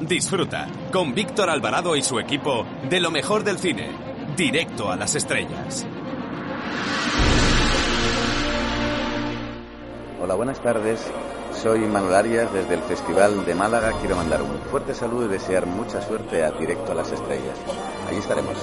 Disfruta con Víctor Alvarado y su equipo de lo mejor del cine, directo a las estrellas. Hola, buenas tardes. Soy Manuel Arias desde el Festival de Málaga. Quiero mandar un fuerte saludo y desear mucha suerte a Directo a las Estrellas. Allí estaremos.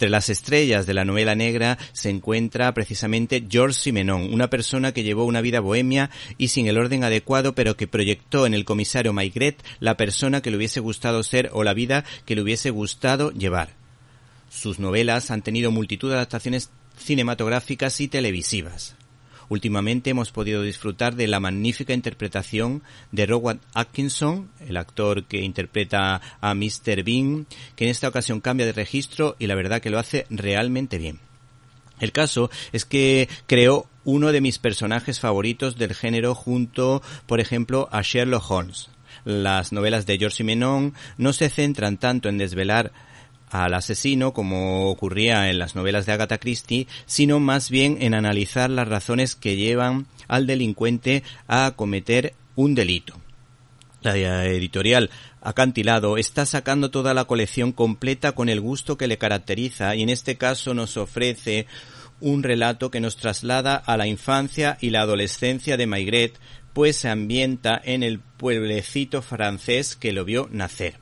Entre las estrellas de la novela negra se encuentra precisamente George Simenon, una persona que llevó una vida bohemia y sin el orden adecuado, pero que proyectó en el comisario Maigret la persona que le hubiese gustado ser o la vida que le hubiese gustado llevar. Sus novelas han tenido multitud de adaptaciones cinematográficas y televisivas. Últimamente hemos podido disfrutar de la magnífica interpretación de Rowan Atkinson, el actor que interpreta a Mr. Bean, que en esta ocasión cambia de registro y la verdad que lo hace realmente bien. El caso es que creó uno de mis personajes favoritos del género junto, por ejemplo, a Sherlock Holmes. Las novelas de George Simenon no se centran tanto en desvelar al asesino como ocurría en las novelas de Agatha Christie, sino más bien en analizar las razones que llevan al delincuente a cometer un delito. La editorial Acantilado está sacando toda la colección completa con el gusto que le caracteriza y en este caso nos ofrece un relato que nos traslada a la infancia y la adolescencia de Maigret, pues se ambienta en el pueblecito francés que lo vio nacer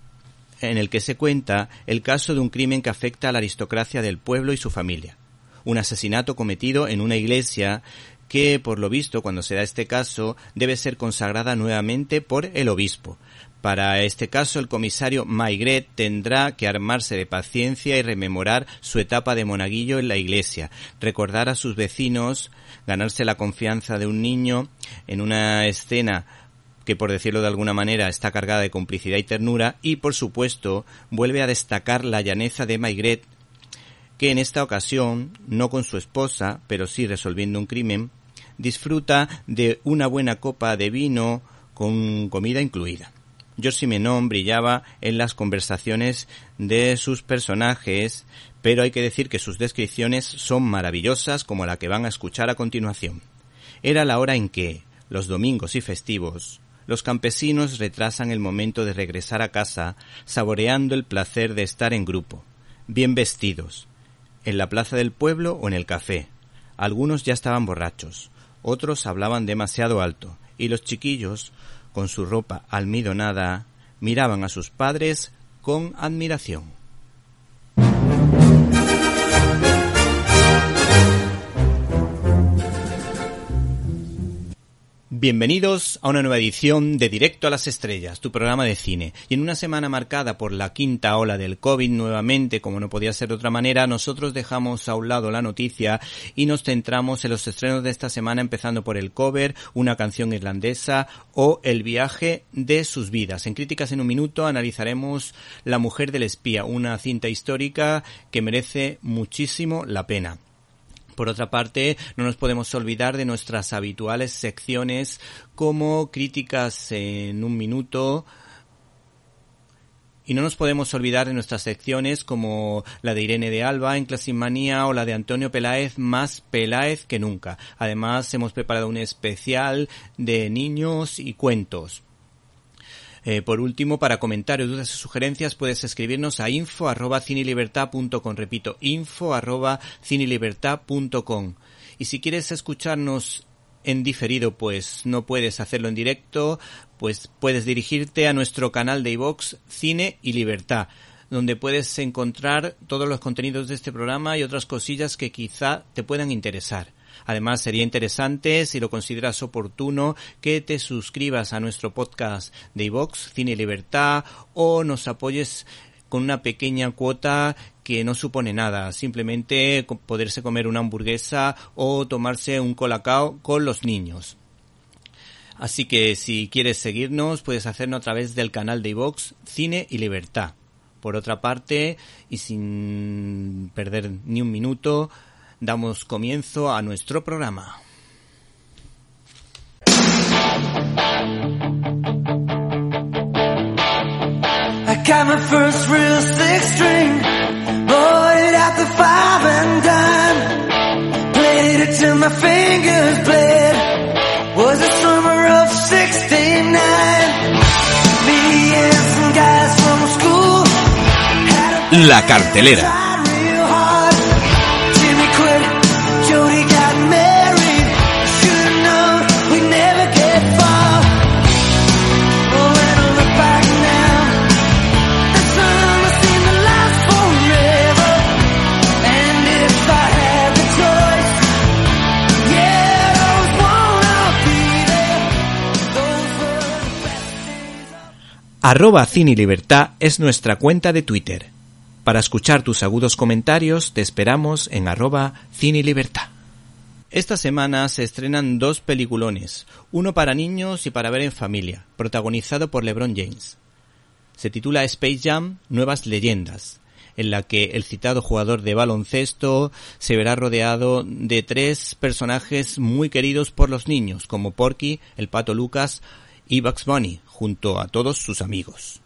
en el que se cuenta el caso de un crimen que afecta a la aristocracia del pueblo y su familia. Un asesinato cometido en una iglesia que, por lo visto, cuando se da este caso, debe ser consagrada nuevamente por el obispo. Para este caso, el comisario Maigret tendrá que armarse de paciencia y rememorar su etapa de monaguillo en la iglesia, recordar a sus vecinos, ganarse la confianza de un niño en una escena que por decirlo de alguna manera está cargada de complicidad y ternura, y por supuesto vuelve a destacar la llaneza de Maigret, que en esta ocasión, no con su esposa, pero sí resolviendo un crimen, disfruta de una buena copa de vino con comida incluida. George Simenon brillaba en las conversaciones de sus personajes, pero hay que decir que sus descripciones son maravillosas como la que van a escuchar a continuación. Era la hora en que, los domingos y festivos, los campesinos retrasan el momento de regresar a casa, saboreando el placer de estar en grupo, bien vestidos, en la plaza del pueblo o en el café. Algunos ya estaban borrachos, otros hablaban demasiado alto, y los chiquillos, con su ropa almidonada, miraban a sus padres con admiración. Bienvenidos a una nueva edición de Directo a las Estrellas, tu programa de cine. Y en una semana marcada por la quinta ola del COVID, nuevamente, como no podía ser de otra manera, nosotros dejamos a un lado la noticia y nos centramos en los estrenos de esta semana, empezando por el cover, una canción irlandesa o el viaje de sus vidas. En Críticas en un Minuto analizaremos La Mujer del Espía, una cinta histórica que merece muchísimo la pena. Por otra parte, no nos podemos olvidar de nuestras habituales secciones como críticas en un minuto, y no nos podemos olvidar de nuestras secciones como la de Irene de Alba en Clasimanía o la de Antonio Peláez, más Peláez que nunca. Además, hemos preparado un especial de niños y cuentos. Eh, por último, para comentarios, dudas y sugerencias puedes escribirnos a info arroba Repito, info arroba Y si quieres escucharnos en diferido, pues no puedes hacerlo en directo, pues puedes dirigirte a nuestro canal de iVox Cine y Libertad donde puedes encontrar todos los contenidos de este programa y otras cosillas que quizá te puedan interesar. Además, sería interesante, si lo consideras oportuno, que te suscribas a nuestro podcast de iVox, Cine y Libertad, o nos apoyes con una pequeña cuota que no supone nada, simplemente poderse comer una hamburguesa o tomarse un colacao con los niños. Así que si quieres seguirnos, puedes hacerlo a través del canal de iVox Cine y Libertad. Por otra parte, y sin perder ni un minuto, damos comienzo a nuestro programa. I got my first real six string, bought it at the five and dime, played it till my fingers bled. Was the summer of '69. Me and some guys from school. La cartelera. Arroba Cine Libertad es nuestra cuenta de Twitter. Para escuchar tus agudos comentarios te esperamos en arroba Cine Libertad. Esta semana se estrenan dos peliculones, uno para niños y para ver en familia, protagonizado por LeBron James. Se titula Space Jam Nuevas Leyendas, en la que el citado jugador de baloncesto se verá rodeado de tres personajes muy queridos por los niños, como Porky, el pato Lucas y Bugs Bunny, junto a todos sus amigos.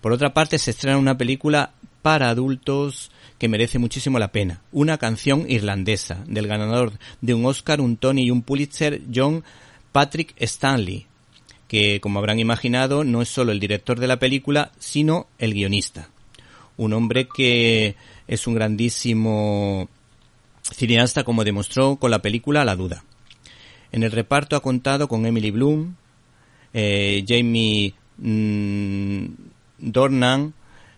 Por otra parte, se estrena una película para adultos que merece muchísimo la pena. Una canción irlandesa del ganador de un Oscar, un Tony y un Pulitzer, John Patrick Stanley, que como habrán imaginado no es solo el director de la película, sino el guionista. Un hombre que es un grandísimo cineasta como demostró con la película La Duda. En el reparto ha contado con Emily Bloom, eh, Jamie mm, Dornan,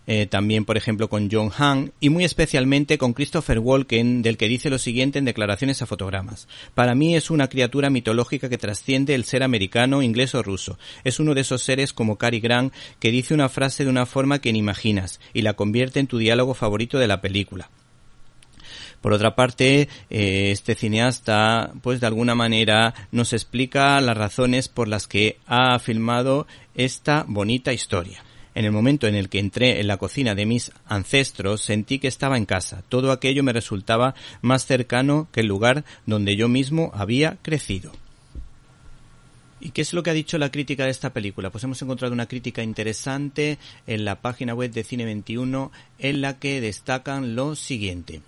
eh, también por ejemplo con John Hahn y muy especialmente con Christopher Walken del que dice lo siguiente en declaraciones a fotogramas. Para mí es una criatura mitológica que trasciende el ser americano, inglés o ruso. Es uno de esos seres como Cary Grant que dice una frase de una forma que ni imaginas y la convierte en tu diálogo favorito de la película. Por otra parte, eh, este cineasta, pues de alguna manera nos explica las razones por las que ha filmado esta bonita historia. En el momento en el que entré en la cocina de mis ancestros sentí que estaba en casa. Todo aquello me resultaba más cercano que el lugar donde yo mismo había crecido. ¿Y qué es lo que ha dicho la crítica de esta película? Pues hemos encontrado una crítica interesante en la página web de Cine 21 en la que destacan lo siguiente.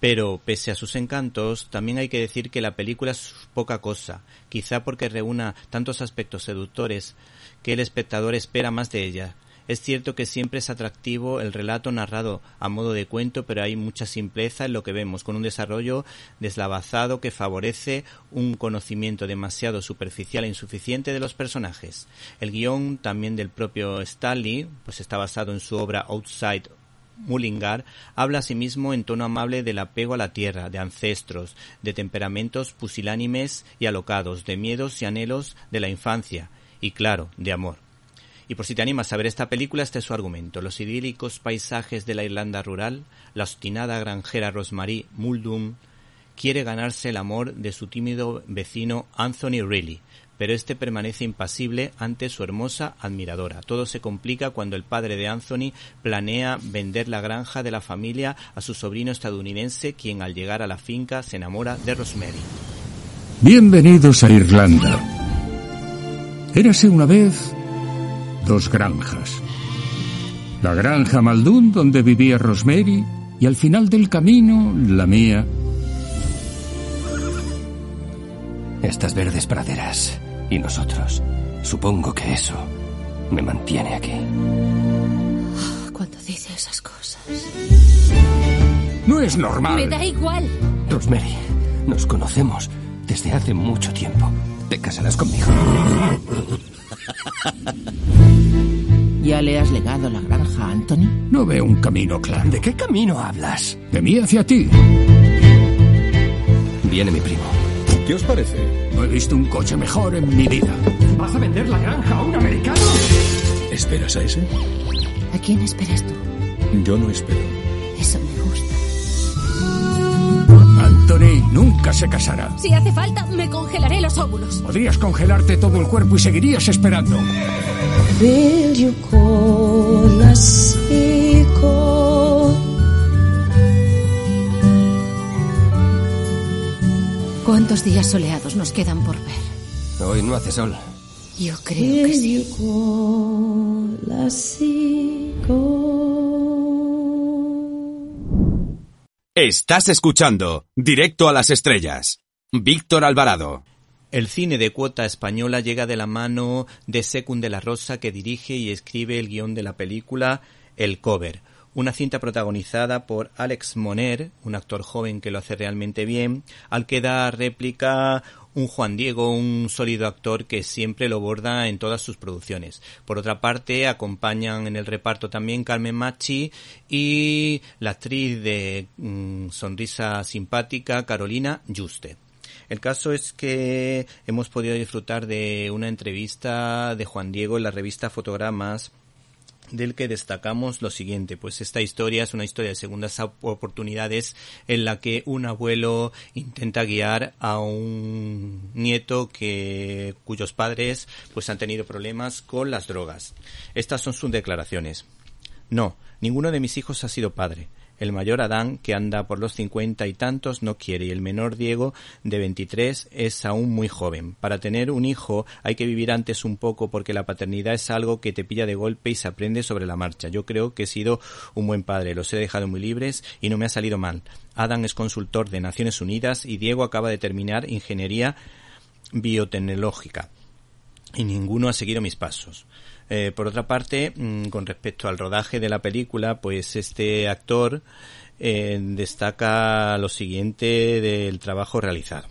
Pero, pese a sus encantos, también hay que decir que la película es poca cosa, quizá porque reúna tantos aspectos seductores que el espectador espera más de ella. Es cierto que siempre es atractivo el relato narrado a modo de cuento, pero hay mucha simpleza en lo que vemos, con un desarrollo deslavazado que favorece un conocimiento demasiado superficial e insuficiente de los personajes. El guion también del propio Stanley, pues está basado en su obra Outside Mullingar habla asimismo en tono amable del apego a la tierra, de ancestros, de temperamentos pusilánimes y alocados, de miedos y anhelos de la infancia, y claro, de amor. Y por si te animas a ver esta película, este es su argumento. Los idílicos paisajes de la Irlanda rural, la obstinada granjera Rosemary Muldoon, quiere ganarse el amor de su tímido vecino Anthony Reilly, pero este permanece impasible ante su hermosa admiradora. Todo se complica cuando el padre de Anthony planea vender la granja de la familia a su sobrino estadounidense, quien al llegar a la finca se enamora de Rosemary. Bienvenidos a Irlanda. Érase una vez dos granjas. La granja Maldún, donde vivía Rosemary, y al final del camino, la mía. Estas verdes praderas y nosotros. Supongo que eso me mantiene aquí. Cuando dice esas cosas. No es normal. Me da igual. Rosemary, nos conocemos desde hace mucho tiempo. ¿Te casarás conmigo? ¿Ya le has legado la granja a Anthony? No veo un camino claro. ¿De qué camino hablas? De mí hacia ti. Viene mi primo. ¿Qué os parece? No he visto un coche mejor en mi vida. ¿Vas a vender la granja a un americano? ¿Esperas a ese? ¿A quién esperas tú? Yo no espero. Eso me gusta. Anthony nunca se casará. Si hace falta, me congelaré los óvulos. Podrías congelarte todo el cuerpo y seguirías esperando. ¿Cuántos días soleados nos quedan por ver? Hoy no hace sol. Yo creo que sí. Estás escuchando Directo a las Estrellas. Víctor Alvarado. El cine de cuota española llega de la mano de Secund de la Rosa, que dirige y escribe el guion de la película El Cover, una cinta protagonizada por Alex Moner, un actor joven que lo hace realmente bien, al que da réplica un Juan Diego, un sólido actor que siempre lo borda en todas sus producciones. Por otra parte, acompañan en el reparto también Carmen Machi y la actriz de mm, sonrisa simpática Carolina Juste. El caso es que hemos podido disfrutar de una entrevista de Juan Diego en la revista Fotogramas del que destacamos lo siguiente, pues esta historia es una historia de segundas oportunidades en la que un abuelo intenta guiar a un nieto que cuyos padres pues han tenido problemas con las drogas. Estas son sus declaraciones. No, ninguno de mis hijos ha sido padre. El mayor Adán, que anda por los cincuenta y tantos, no quiere, y el menor Diego, de veintitrés, es aún muy joven. Para tener un hijo hay que vivir antes un poco porque la paternidad es algo que te pilla de golpe y se aprende sobre la marcha. Yo creo que he sido un buen padre, los he dejado muy libres y no me ha salido mal. Adam es consultor de Naciones Unidas y Diego acaba de terminar ingeniería biotecnológica. Y ninguno ha seguido mis pasos. Eh, por otra parte, mm, con respecto al rodaje de la película, pues este actor eh, destaca lo siguiente del trabajo realizado.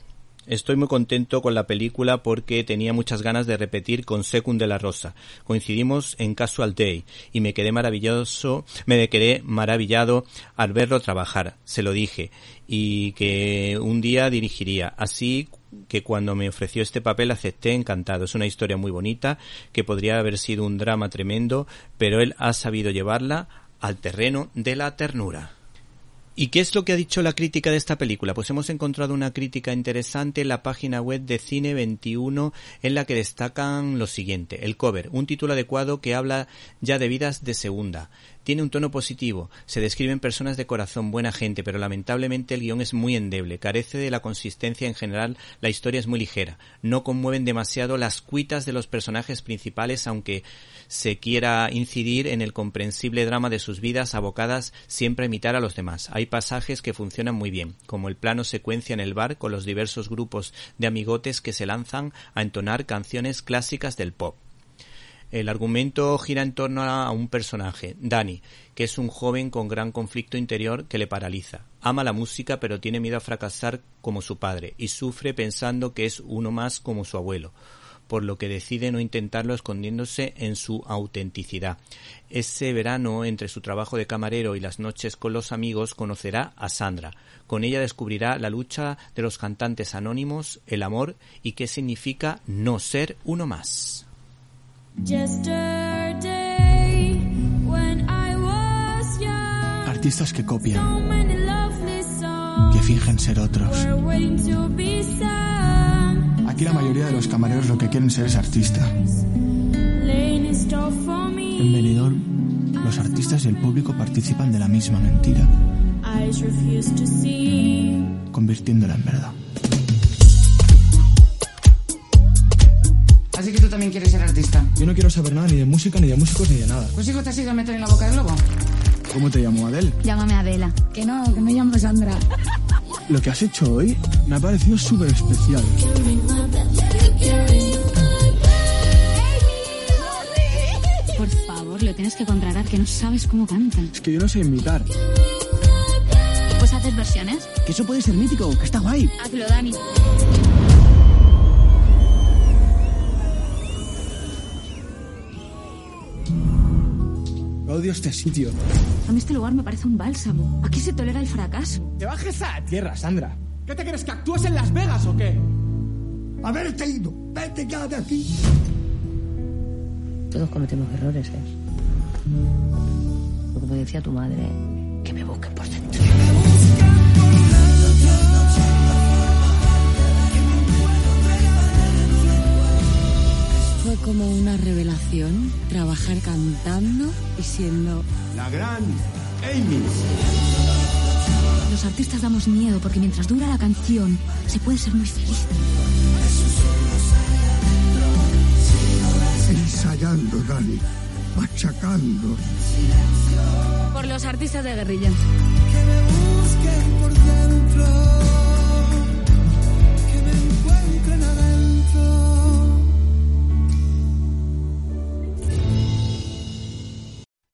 Estoy muy contento con la película porque tenía muchas ganas de repetir con Secund de la Rosa. Coincidimos en Casual Day y me quedé maravilloso, me quedé maravillado al verlo trabajar. Se lo dije y que un día dirigiría. Así que cuando me ofreció este papel acepté encantado. Es una historia muy bonita que podría haber sido un drama tremendo, pero él ha sabido llevarla al terreno de la ternura. ¿Y qué es lo que ha dicho la crítica de esta película? Pues hemos encontrado una crítica interesante en la página web de Cine 21 en la que destacan lo siguiente. El cover, un título adecuado que habla ya de vidas de segunda. Tiene un tono positivo, se describen personas de corazón, buena gente, pero lamentablemente el guion es muy endeble, carece de la consistencia en general, la historia es muy ligera, no conmueven demasiado las cuitas de los personajes principales, aunque se quiera incidir en el comprensible drama de sus vidas abocadas siempre a imitar a los demás. Hay pasajes que funcionan muy bien, como el plano secuencia en el bar con los diversos grupos de amigotes que se lanzan a entonar canciones clásicas del pop. El argumento gira en torno a un personaje, Danny, que es un joven con gran conflicto interior que le paraliza. Ama la música pero tiene miedo a fracasar como su padre y sufre pensando que es uno más como su abuelo por lo que decide no intentarlo escondiéndose en su autenticidad. Ese verano, entre su trabajo de camarero y las noches con los amigos, conocerá a Sandra. Con ella descubrirá la lucha de los cantantes anónimos, el amor y qué significa no ser uno más. Artistas que copian, que fingen ser otros. Aquí la mayoría de los camareros lo que quieren ser es artista. En Benidorm, los artistas y el público participan de la misma mentira, convirtiéndola en verdad. También quieres ser artista. Yo no quiero saber nada ni de música, ni de músicos, ni de nada. Pues hijo, te has ido a meter en la boca del lobo. ¿Cómo te llamo, Adel? Llámame Adela. Que no, que me llamo Sandra. Lo que has hecho hoy me ha parecido súper especial. Por favor, lo tienes que contratar, que no sabes cómo cantan. Es que yo no sé imitar. Pues haces versiones. Que eso puede ser mítico, que está guay. Hazlo, Dani. Odio este sitio. A mí este lugar me parece un bálsamo. Aquí se tolera el fracaso. ¡Te bajes a tierra, Sandra! ¿Qué te crees que actúas en Las Vegas o qué? Haberte ido. Vete ya de aquí. Todos cometemos errores, ¿eh? Como decía tu madre, que me busquen por Fue como una revelación trabajar cantando y siendo La gran Amy. Los artistas damos miedo porque mientras dura la canción se puede ser muy feliz. Ensayando, Dani. Machacando. Por los artistas de guerrilla. por dentro, que me encuentren adentro.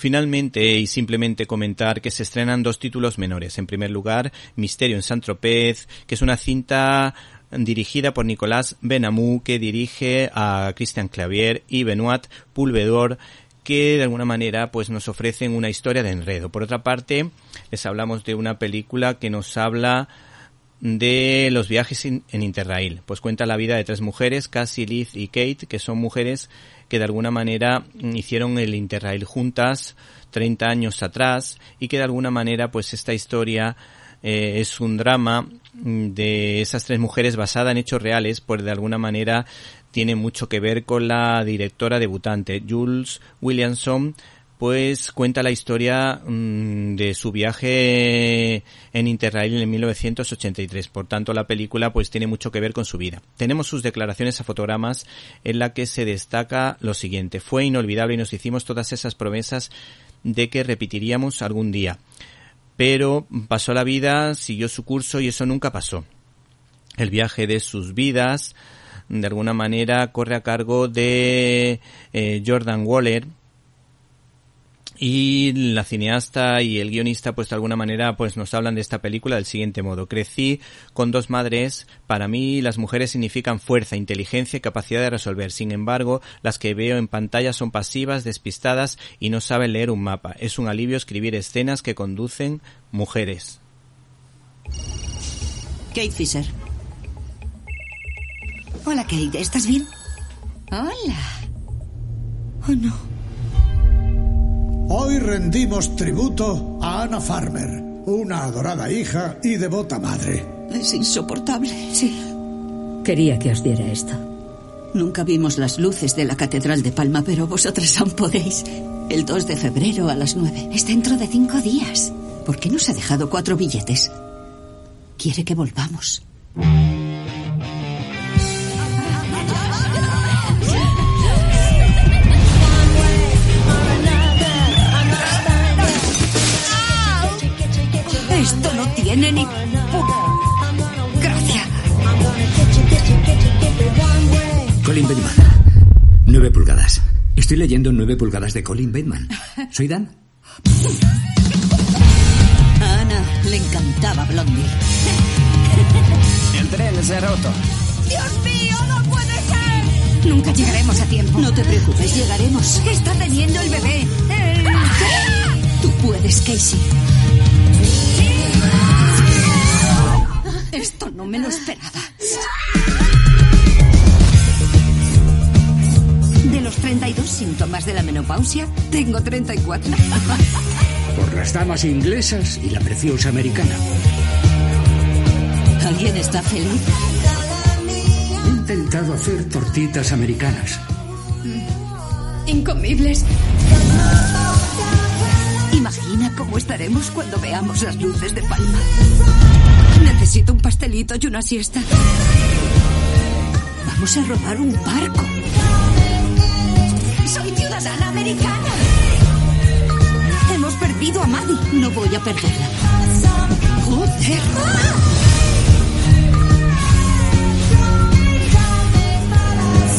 Finalmente, y simplemente comentar que se estrenan dos títulos menores. En primer lugar, Misterio en Saint-Tropez, que es una cinta dirigida por Nicolás Benamou, que dirige a Christian Clavier y Benoit Pulvedor, que de alguna manera pues nos ofrecen una historia de enredo. Por otra parte, les hablamos de una película que nos habla de los viajes en Interrail. Pues cuenta la vida de tres mujeres, Cassie, Liz y Kate, que son mujeres que de alguna manera hicieron el Interrail juntas 30 años atrás y que de alguna manera pues esta historia eh, es un drama de esas tres mujeres basada en hechos reales, pues de alguna manera tiene mucho que ver con la directora debutante, Jules Williamson, pues cuenta la historia mmm, de su viaje en Interrail en 1983. Por tanto, la película pues tiene mucho que ver con su vida. Tenemos sus declaraciones a fotogramas en la que se destaca lo siguiente. Fue inolvidable y nos hicimos todas esas promesas de que repetiríamos algún día. Pero pasó la vida, siguió su curso y eso nunca pasó. El viaje de sus vidas, de alguna manera, corre a cargo de eh, Jordan Waller, y la cineasta y el guionista pues de alguna manera pues nos hablan de esta película del siguiente modo. Crecí con dos madres, para mí las mujeres significan fuerza, inteligencia y capacidad de resolver. Sin embargo, las que veo en pantalla son pasivas, despistadas y no saben leer un mapa. Es un alivio escribir escenas que conducen mujeres. Kate Fisher. Hola Kate, ¿estás bien? Hola. Oh no. Hoy rendimos tributo a Anna Farmer, una adorada hija y devota madre. Es insoportable. Sí. Quería que os diera esto. Nunca vimos las luces de la Catedral de Palma, pero vosotras aún podéis. El 2 de febrero a las 9. Es dentro de cinco días. ¿Por qué nos ha dejado cuatro billetes? Quiere que volvamos. Tiene ni... Gracias. Colin Bateman. Nueve pulgadas. Estoy leyendo nueve pulgadas de Colin Bateman. ¿Soy Dan? A Ana le encantaba Blondie. El tren se ha roto. ¡Dios mío, no puede ser! Nunca llegaremos a tiempo. No te preocupes, llegaremos. Está teniendo el bebé. Tú puedes, Casey. Esto no me lo esperaba. De los 32 síntomas de la menopausia, tengo 34. Por las damas inglesas y la preciosa americana. ¿Alguien está feliz? He intentado hacer tortitas americanas. incomibles. Imagina cómo estaremos cuando veamos las luces de Palma. Necesito un pastelito y una siesta. Vamos a robar un barco. Soy ciudadana americana. Hemos perdido a Maddie. No voy a perderla. Joder.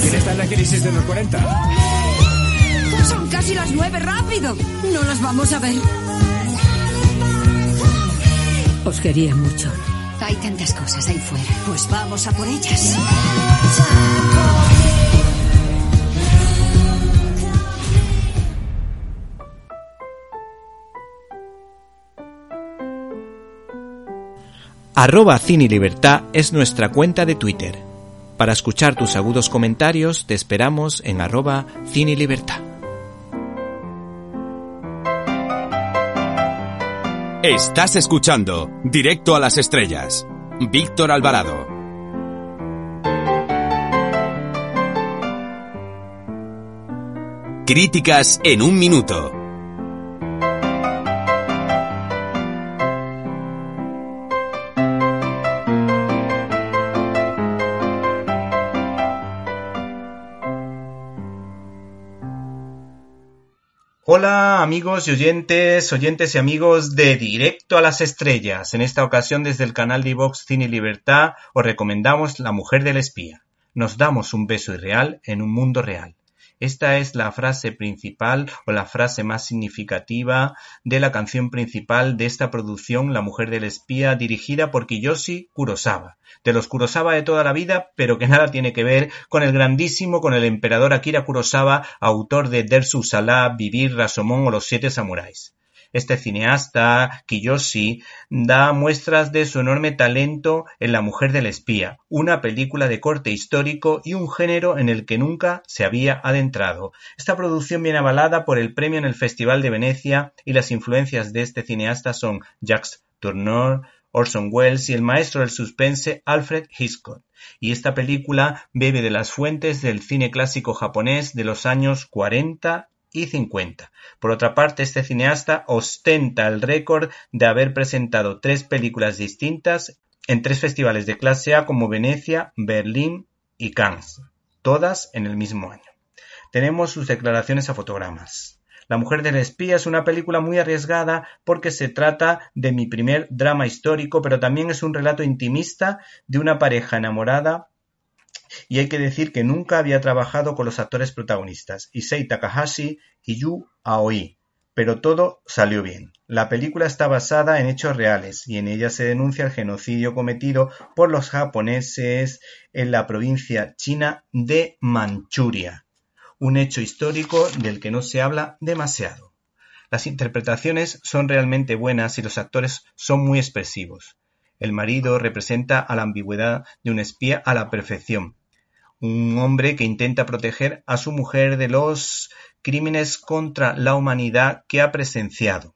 ¿Quién está en la crisis de los 40? Son casi las nueve, rápido. No las vamos a ver. Os quería mucho. Hay tantas cosas ahí fuera. Pues vamos a por ellas. Arroba Cine Libertad es nuestra cuenta de Twitter. Para escuchar tus agudos comentarios te esperamos en arroba Cine Libertad. Estás escuchando Directo a las Estrellas. Víctor Alvarado. Críticas en un minuto. Hola amigos y oyentes, oyentes y amigos de Directo a las Estrellas. En esta ocasión desde el canal de Vox Cine y Libertad os recomendamos La Mujer del Espía. Nos damos un beso irreal en un mundo real. Esta es la frase principal o la frase más significativa de la canción principal de esta producción La Mujer del Espía dirigida por Kiyoshi Kurosawa. De los Kurosawa de toda la vida, pero que nada tiene que ver con el grandísimo, con el emperador Akira Kurosawa, autor de Dersu Salah, Vivir, Rasomón o Los Siete Samuráis. Este cineasta, Kiyoshi, da muestras de su enorme talento en La mujer del espía, una película de corte histórico y un género en el que nunca se había adentrado. Esta producción viene avalada por el premio en el Festival de Venecia y las influencias de este cineasta son Jacques Tourneur, Orson Welles y el maestro del suspense Alfred Hitchcock. Y esta película bebe de las fuentes del cine clásico japonés de los años 40 y 50. Por otra parte, este cineasta ostenta el récord de haber presentado tres películas distintas en tres festivales de clase A como Venecia, Berlín y Cannes, todas en el mismo año. Tenemos sus declaraciones a fotogramas. La mujer del espía es una película muy arriesgada porque se trata de mi primer drama histórico, pero también es un relato intimista de una pareja enamorada y hay que decir que nunca había trabajado con los actores protagonistas, Issei Takahashi y Yu Aoi, pero todo salió bien. La película está basada en hechos reales y en ella se denuncia el genocidio cometido por los japoneses en la provincia china de Manchuria, un hecho histórico del que no se habla demasiado. Las interpretaciones son realmente buenas y los actores son muy expresivos. El marido representa a la ambigüedad de un espía a la perfección, un hombre que intenta proteger a su mujer de los crímenes contra la humanidad que ha presenciado.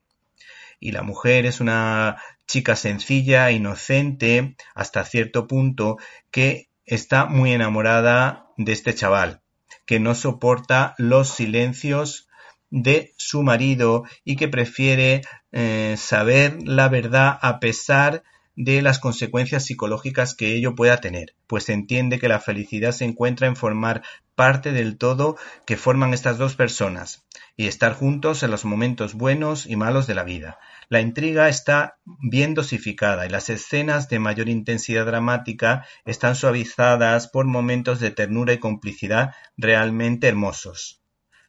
Y la mujer es una chica sencilla, inocente, hasta cierto punto, que está muy enamorada de este chaval, que no soporta los silencios de su marido y que prefiere eh, saber la verdad a pesar de las consecuencias psicológicas que ello pueda tener, pues entiende que la felicidad se encuentra en formar parte del todo que forman estas dos personas y estar juntos en los momentos buenos y malos de la vida. La intriga está bien dosificada y las escenas de mayor intensidad dramática están suavizadas por momentos de ternura y complicidad realmente hermosos.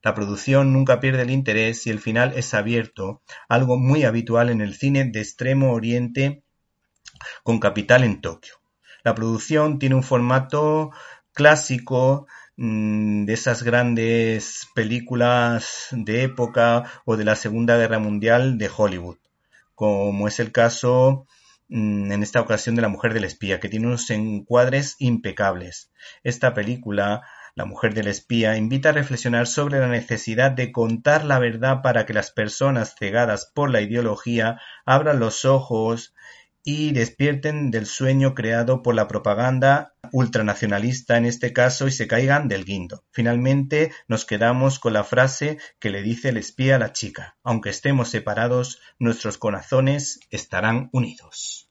La producción nunca pierde el interés y el final es abierto, algo muy habitual en el cine de extremo oriente con capital en Tokio. La producción tiene un formato clásico mm, de esas grandes películas de época o de la Segunda Guerra Mundial de Hollywood, como es el caso mm, en esta ocasión de La Mujer del Espía, que tiene unos encuadres impecables. Esta película la mujer del espía invita a reflexionar sobre la necesidad de contar la verdad para que las personas cegadas por la ideología abran los ojos y despierten del sueño creado por la propaganda ultranacionalista en este caso y se caigan del guindo. Finalmente nos quedamos con la frase que le dice el espía a la chica, aunque estemos separados, nuestros corazones estarán unidos.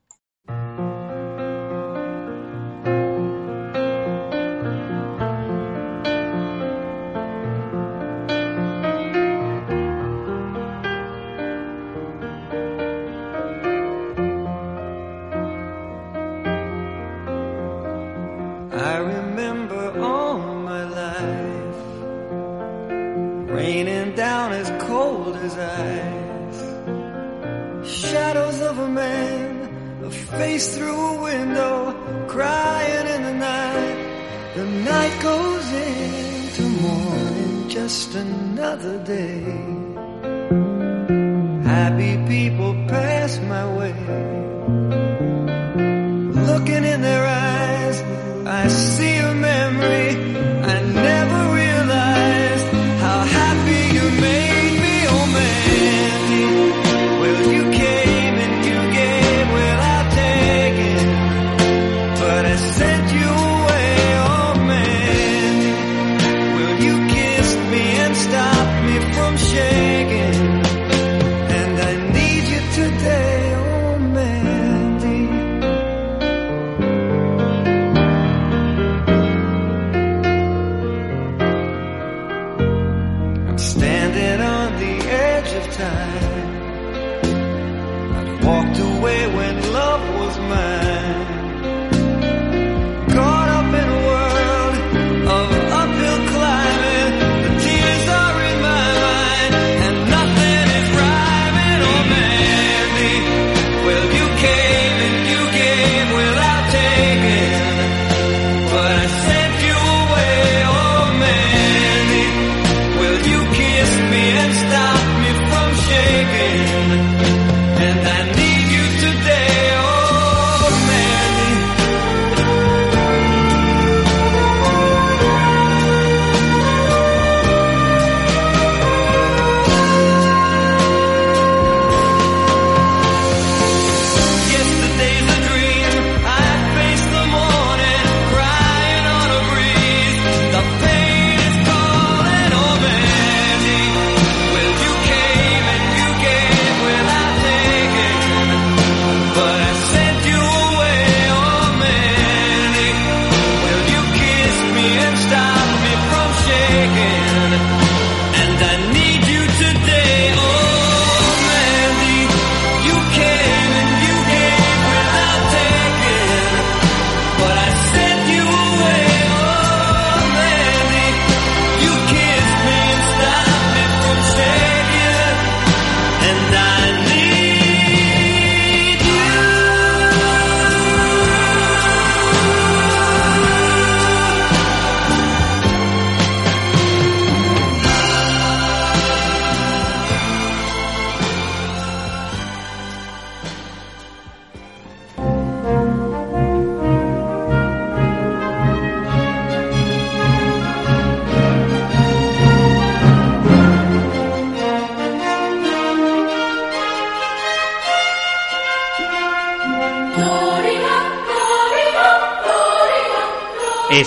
Face through a window, crying in the night. The night goes into morning, just another day. Happy people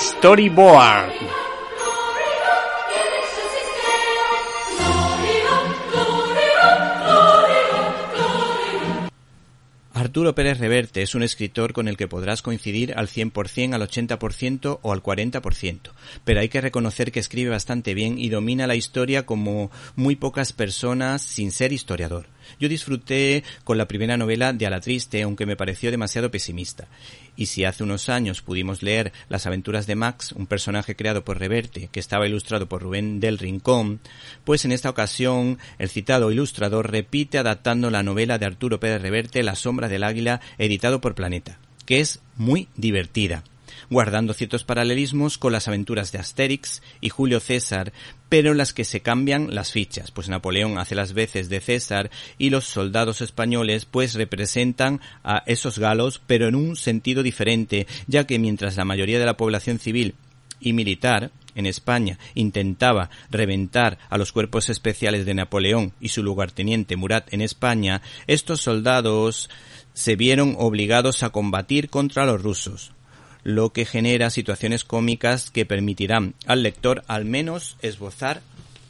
Storyboard. Arturo Pérez Reverte es un escritor con el que podrás coincidir al 100%, al 80% o al 40%, pero hay que reconocer que escribe bastante bien y domina la historia como muy pocas personas sin ser historiador. Yo disfruté con la primera novela de A la Triste, aunque me pareció demasiado pesimista. Y si hace unos años pudimos leer Las aventuras de Max, un personaje creado por Reverte, que estaba ilustrado por Rubén del Rincón, pues en esta ocasión el citado ilustrador repite adaptando la novela de Arturo Pérez Reverte, La sombra del águila, editado por Planeta, que es muy divertida guardando ciertos paralelismos con las aventuras de Asterix y Julio César, pero en las que se cambian las fichas, pues Napoleón hace las veces de César y los soldados españoles pues representan a esos galos, pero en un sentido diferente, ya que mientras la mayoría de la población civil y militar en España intentaba reventar a los cuerpos especiales de Napoleón y su lugarteniente Murat en España, estos soldados se vieron obligados a combatir contra los rusos, lo que genera situaciones cómicas que permitirán al lector al menos esbozar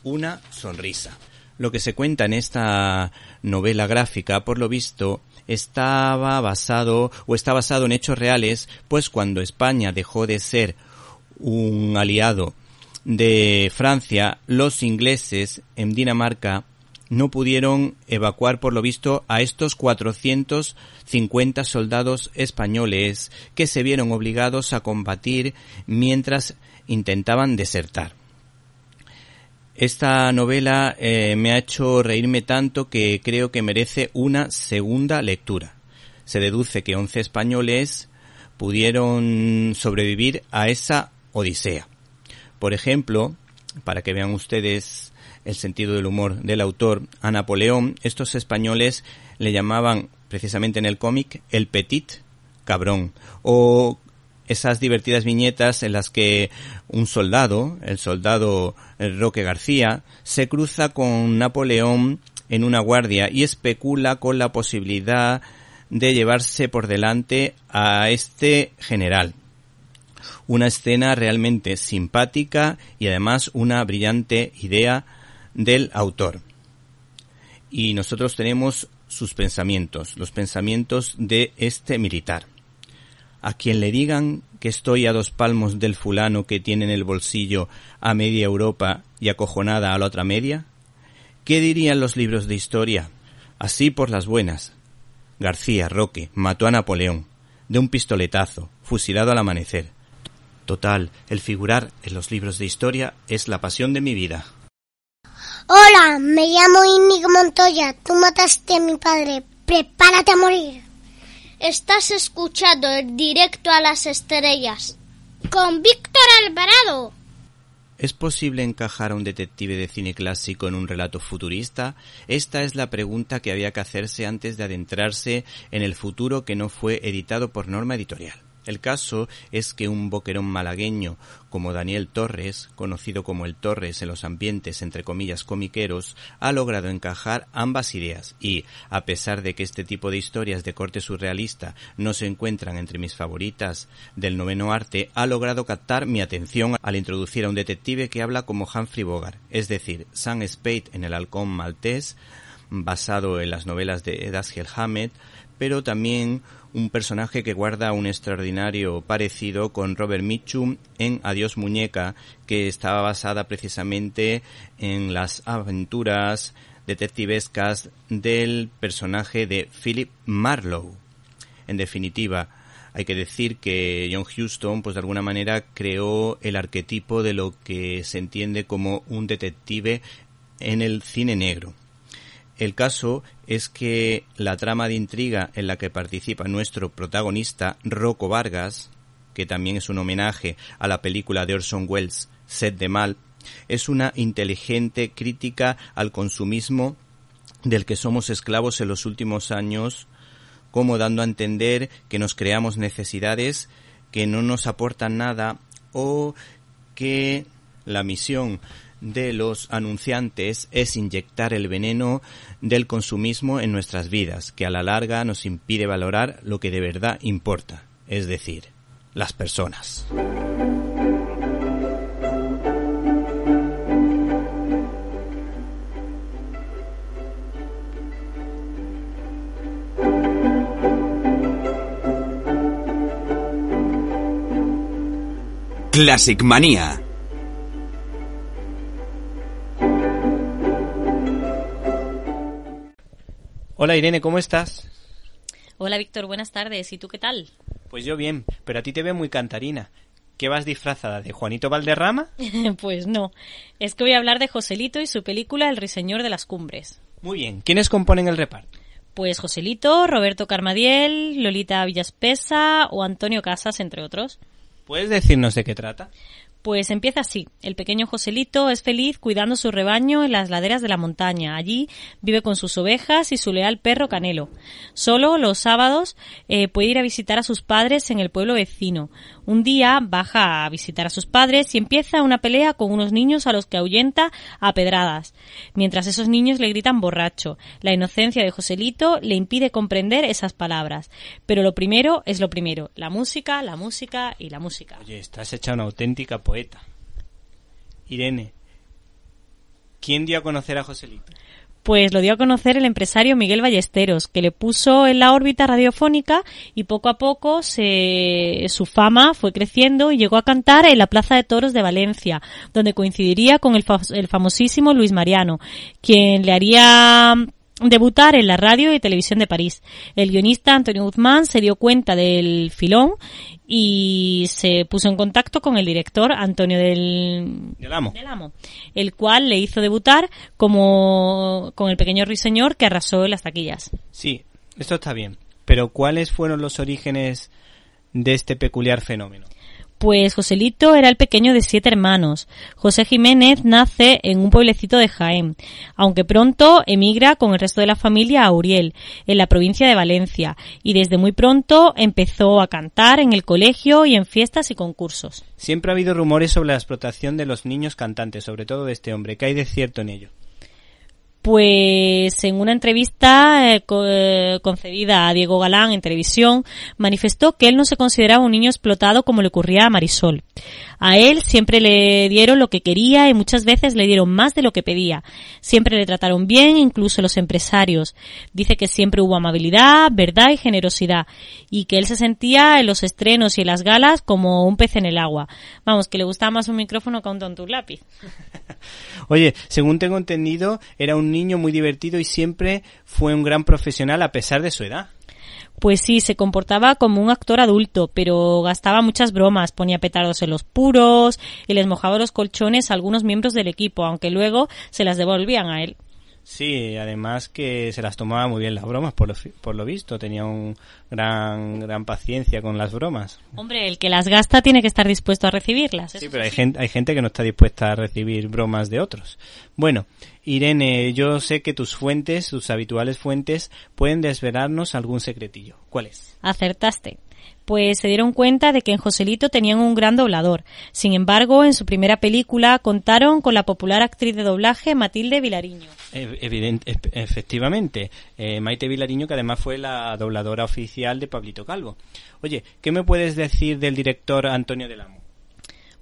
una sonrisa. Lo que se cuenta en esta novela gráfica, por lo visto, estaba basado o está basado en hechos reales, pues cuando España dejó de ser un aliado de Francia, los ingleses en Dinamarca no pudieron evacuar, por lo visto, a estos 450 soldados españoles que se vieron obligados a combatir mientras intentaban desertar. Esta novela eh, me ha hecho reírme tanto que creo que merece una segunda lectura. Se deduce que 11 españoles pudieron sobrevivir a esa odisea. Por ejemplo, para que vean ustedes el sentido del humor del autor, a Napoleón, estos españoles le llamaban precisamente en el cómic el petit cabrón o esas divertidas viñetas en las que un soldado, el soldado Roque García, se cruza con Napoleón en una guardia y especula con la posibilidad de llevarse por delante a este general. Una escena realmente simpática y además una brillante idea del autor. Y nosotros tenemos sus pensamientos, los pensamientos de este militar. A quien le digan que estoy a dos palmos del fulano que tiene en el bolsillo a media Europa y acojonada a la otra media? ¿Qué dirían los libros de historia? Así por las buenas. García Roque mató a Napoleón, de un pistoletazo, fusilado al amanecer. Total, el figurar en los libros de historia es la pasión de mi vida. Hola, me llamo Íñigo Montoya. Tú mataste a mi padre. Prepárate a morir. Estás escuchando el directo a las estrellas. Con Víctor Alvarado. ¿Es posible encajar a un detective de cine clásico en un relato futurista? Esta es la pregunta que había que hacerse antes de adentrarse en el futuro que no fue editado por norma editorial. El caso es que un boquerón malagueño como Daniel Torres, conocido como el Torres en los ambientes entre comillas comiqueros, ha logrado encajar ambas ideas. Y, a pesar de que este tipo de historias de corte surrealista no se encuentran entre mis favoritas del noveno arte, ha logrado captar mi atención al introducir a un detective que habla como Humphrey Bogart, es decir, Sam Spade en El halcón maltés, basado en las novelas de Dashiell Hammett, pero también un personaje que guarda un extraordinario parecido con Robert Mitchum en Adiós Muñeca, que estaba basada precisamente en las aventuras detectivescas del personaje de Philip Marlowe. En definitiva, hay que decir que John Huston, pues de alguna manera creó el arquetipo de lo que se entiende como un detective en el cine negro. El caso es que la trama de intriga en la que participa nuestro protagonista, Rocco Vargas, que también es un homenaje a la película de Orson Welles, Set de Mal, es una inteligente crítica al consumismo del que somos esclavos en los últimos años, como dando a entender que nos creamos necesidades que no nos aportan nada o que la misión de los anunciantes es inyectar el veneno del consumismo en nuestras vidas, que a la larga nos impide valorar lo que de verdad importa, es decir, las personas. Classic Manía. Hola Irene, ¿cómo estás? Hola Víctor, buenas tardes. ¿Y tú qué tal? Pues yo bien, pero a ti te veo muy cantarina. ¿Qué vas disfrazada? ¿De Juanito Valderrama? pues no. Es que voy a hablar de Joselito y su película El Ruiseñor de las Cumbres. Muy bien. ¿Quiénes componen el reparto? Pues Joselito, Roberto Carmadiel, Lolita Villaspesa o Antonio Casas, entre otros. ¿Puedes decirnos de qué trata? Pues empieza así. El pequeño Joselito es feliz cuidando su rebaño en las laderas de la montaña. Allí vive con sus ovejas y su leal perro Canelo. Solo los sábados eh, puede ir a visitar a sus padres en el pueblo vecino. Un día baja a visitar a sus padres y empieza una pelea con unos niños a los que ahuyenta a pedradas. Mientras esos niños le gritan borracho. La inocencia de Joselito le impide comprender esas palabras. Pero lo primero es lo primero. La música, la música y la música. Oye, estás hecha una auténtica poeta. Irene, ¿quién dio a conocer a Joselito? Pues lo dio a conocer el empresario Miguel Ballesteros, que le puso en la órbita radiofónica y poco a poco se, su fama fue creciendo y llegó a cantar en la Plaza de Toros de Valencia, donde coincidiría con el, fa- el famosísimo Luis Mariano, quien le haría debutar en la radio y televisión de París. El guionista Antonio Guzmán se dio cuenta del filón y se puso en contacto con el director Antonio del, Del amo. del Amo, el cual le hizo debutar como con el pequeño ruiseñor que arrasó en las taquillas. Sí, esto está bien. Pero ¿cuáles fueron los orígenes de este peculiar fenómeno? Pues Joselito era el pequeño de siete hermanos. José Jiménez nace en un pueblecito de Jaén, aunque pronto emigra con el resto de la familia a Uriel, en la provincia de Valencia, y desde muy pronto empezó a cantar en el colegio y en fiestas y concursos. Siempre ha habido rumores sobre la explotación de los niños cantantes, sobre todo de este hombre. ¿Qué hay de cierto en ello? Pues en una entrevista eh, eh, concedida a Diego Galán en televisión, manifestó que él no se consideraba un niño explotado como le ocurría a Marisol. A él siempre le dieron lo que quería y muchas veces le dieron más de lo que pedía. Siempre le trataron bien, incluso los empresarios. Dice que siempre hubo amabilidad, verdad y generosidad, y que él se sentía en los estrenos y en las galas como un pez en el agua. Vamos, que le gustaba más un micrófono que un tonto un lápiz. Oye, según tengo entendido, era un niño muy divertido y siempre fue un gran profesional a pesar de su edad. Pues sí, se comportaba como un actor adulto, pero gastaba muchas bromas, ponía petardos en los puros y les mojaba los colchones a algunos miembros del equipo, aunque luego se las devolvían a él. Sí, además que se las tomaba muy bien las bromas, por lo, por lo visto. Tenía un gran, gran paciencia con las bromas. Hombre, el que las gasta tiene que estar dispuesto a recibirlas. Sí, pero hay gente, hay gente que no está dispuesta a recibir bromas de otros. Bueno, Irene, yo sé que tus fuentes, tus habituales fuentes, pueden desvelarnos algún secretillo. ¿Cuál es? Acertaste. Pues se dieron cuenta de que en Joselito tenían un gran doblador. Sin embargo, en su primera película contaron con la popular actriz de doblaje Matilde Vilariño. Ev- evident- ef- efectivamente, eh, Maite Vilariño, que además fue la dobladora oficial de Pablito Calvo. Oye, ¿qué me puedes decir del director Antonio del Amo?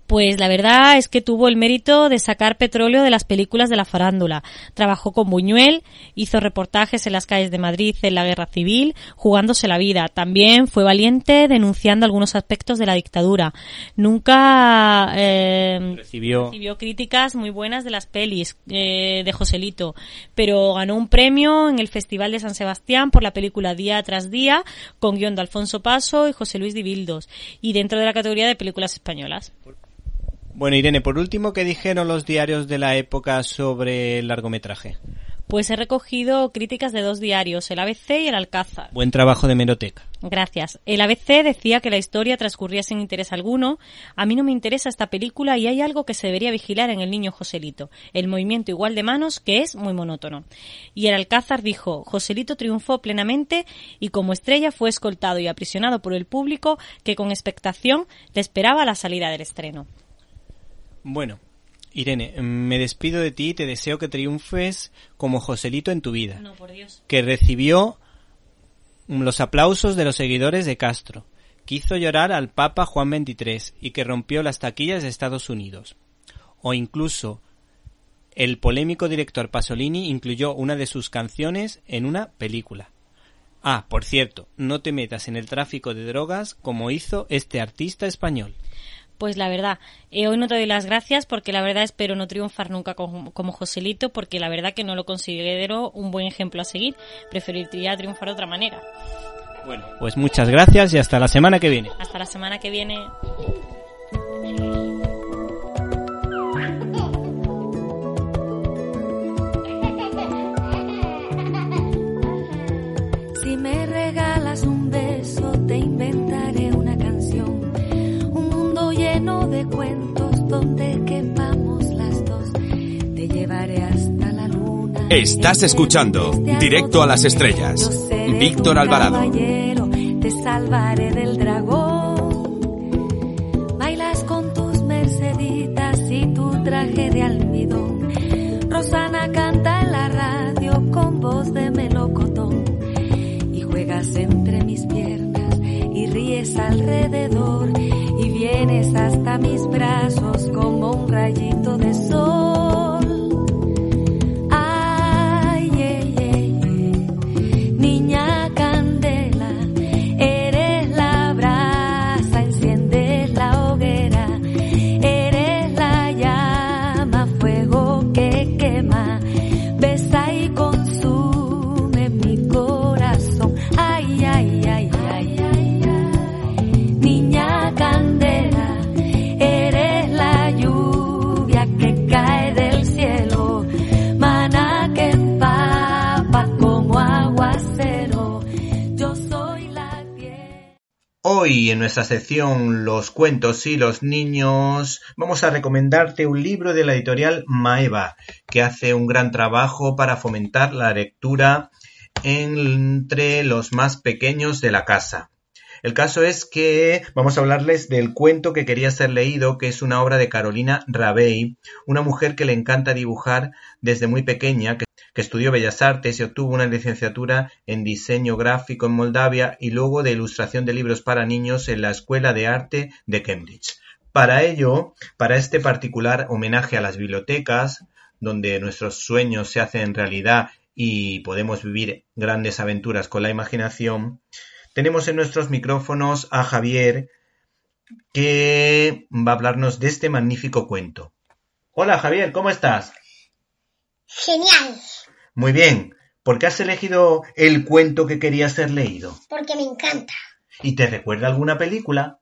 Pues la verdad es que tuvo el mérito de sacar petróleo de las películas de la farándula. Trabajó con Buñuel, hizo reportajes en las calles de Madrid en la guerra civil, jugándose la vida. También fue valiente denunciando algunos aspectos de la dictadura. Nunca eh, Recibió- recibió críticas muy buenas de las pelis eh, de Joselito, pero ganó un premio en el Festival de San Sebastián por la película Día tras Día, con guion de Alfonso Paso y José Luis Dibildos, y dentro de la categoría de películas españolas. Bueno, Irene, por último, ¿qué dijeron los diarios de la época sobre el largometraje? Pues he recogido críticas de dos diarios, el ABC y el Alcázar. Buen trabajo de meroteca. Gracias. El ABC decía que la historia transcurría sin interés alguno. A mí no me interesa esta película y hay algo que se debería vigilar en el niño Joselito. El movimiento igual de manos que es muy monótono. Y el Alcázar dijo, Joselito triunfó plenamente y como estrella fue escoltado y aprisionado por el público que con expectación le esperaba la salida del estreno. Bueno, Irene, me despido de ti y te deseo que triunfes como Joselito en tu vida. No, por Dios. Que recibió los aplausos de los seguidores de Castro, que hizo llorar al Papa Juan XXIII y que rompió las taquillas de Estados Unidos. O incluso el polémico director Pasolini incluyó una de sus canciones en una película. Ah, por cierto, no te metas en el tráfico de drogas como hizo este artista español. Pues la verdad, eh, hoy no te doy las gracias porque la verdad espero no triunfar nunca como, como Joselito porque la verdad que no lo considero un buen ejemplo a seguir. Preferiría triunfar de otra manera. Bueno, pues muchas gracias y hasta la semana que viene. Hasta la semana que viene. de cuentos donde quepamos las dos. Te llevaré hasta la luna. Estás escuchando Directo a las Estrellas. Víctor Alvarado. Te salvaré del dragón. Bailas con tus merceditas y tu traje de almidón. Rosana canta en la radio con voz de melocotón. Y juegas entre mis piernas y ríes alrededor. Hasta mis brazos como un rayito de sol. Hoy en nuestra sección Los cuentos y los niños vamos a recomendarte un libro de la editorial Maeva que hace un gran trabajo para fomentar la lectura entre los más pequeños de la casa. El caso es que vamos a hablarles del cuento que quería ser leído, que es una obra de Carolina Rabey, una mujer que le encanta dibujar desde muy pequeña, que, que estudió Bellas Artes y obtuvo una licenciatura en diseño gráfico en Moldavia y luego de ilustración de libros para niños en la Escuela de Arte de Cambridge. Para ello, para este particular homenaje a las bibliotecas, donde nuestros sueños se hacen realidad y podemos vivir grandes aventuras con la imaginación, tenemos en nuestros micrófonos a Javier que va a hablarnos de este magnífico cuento. Hola Javier, ¿cómo estás? Genial, Muy bien. ¿Por qué has elegido el cuento que quería ser leído? porque me encanta. ¿Y te recuerda alguna película?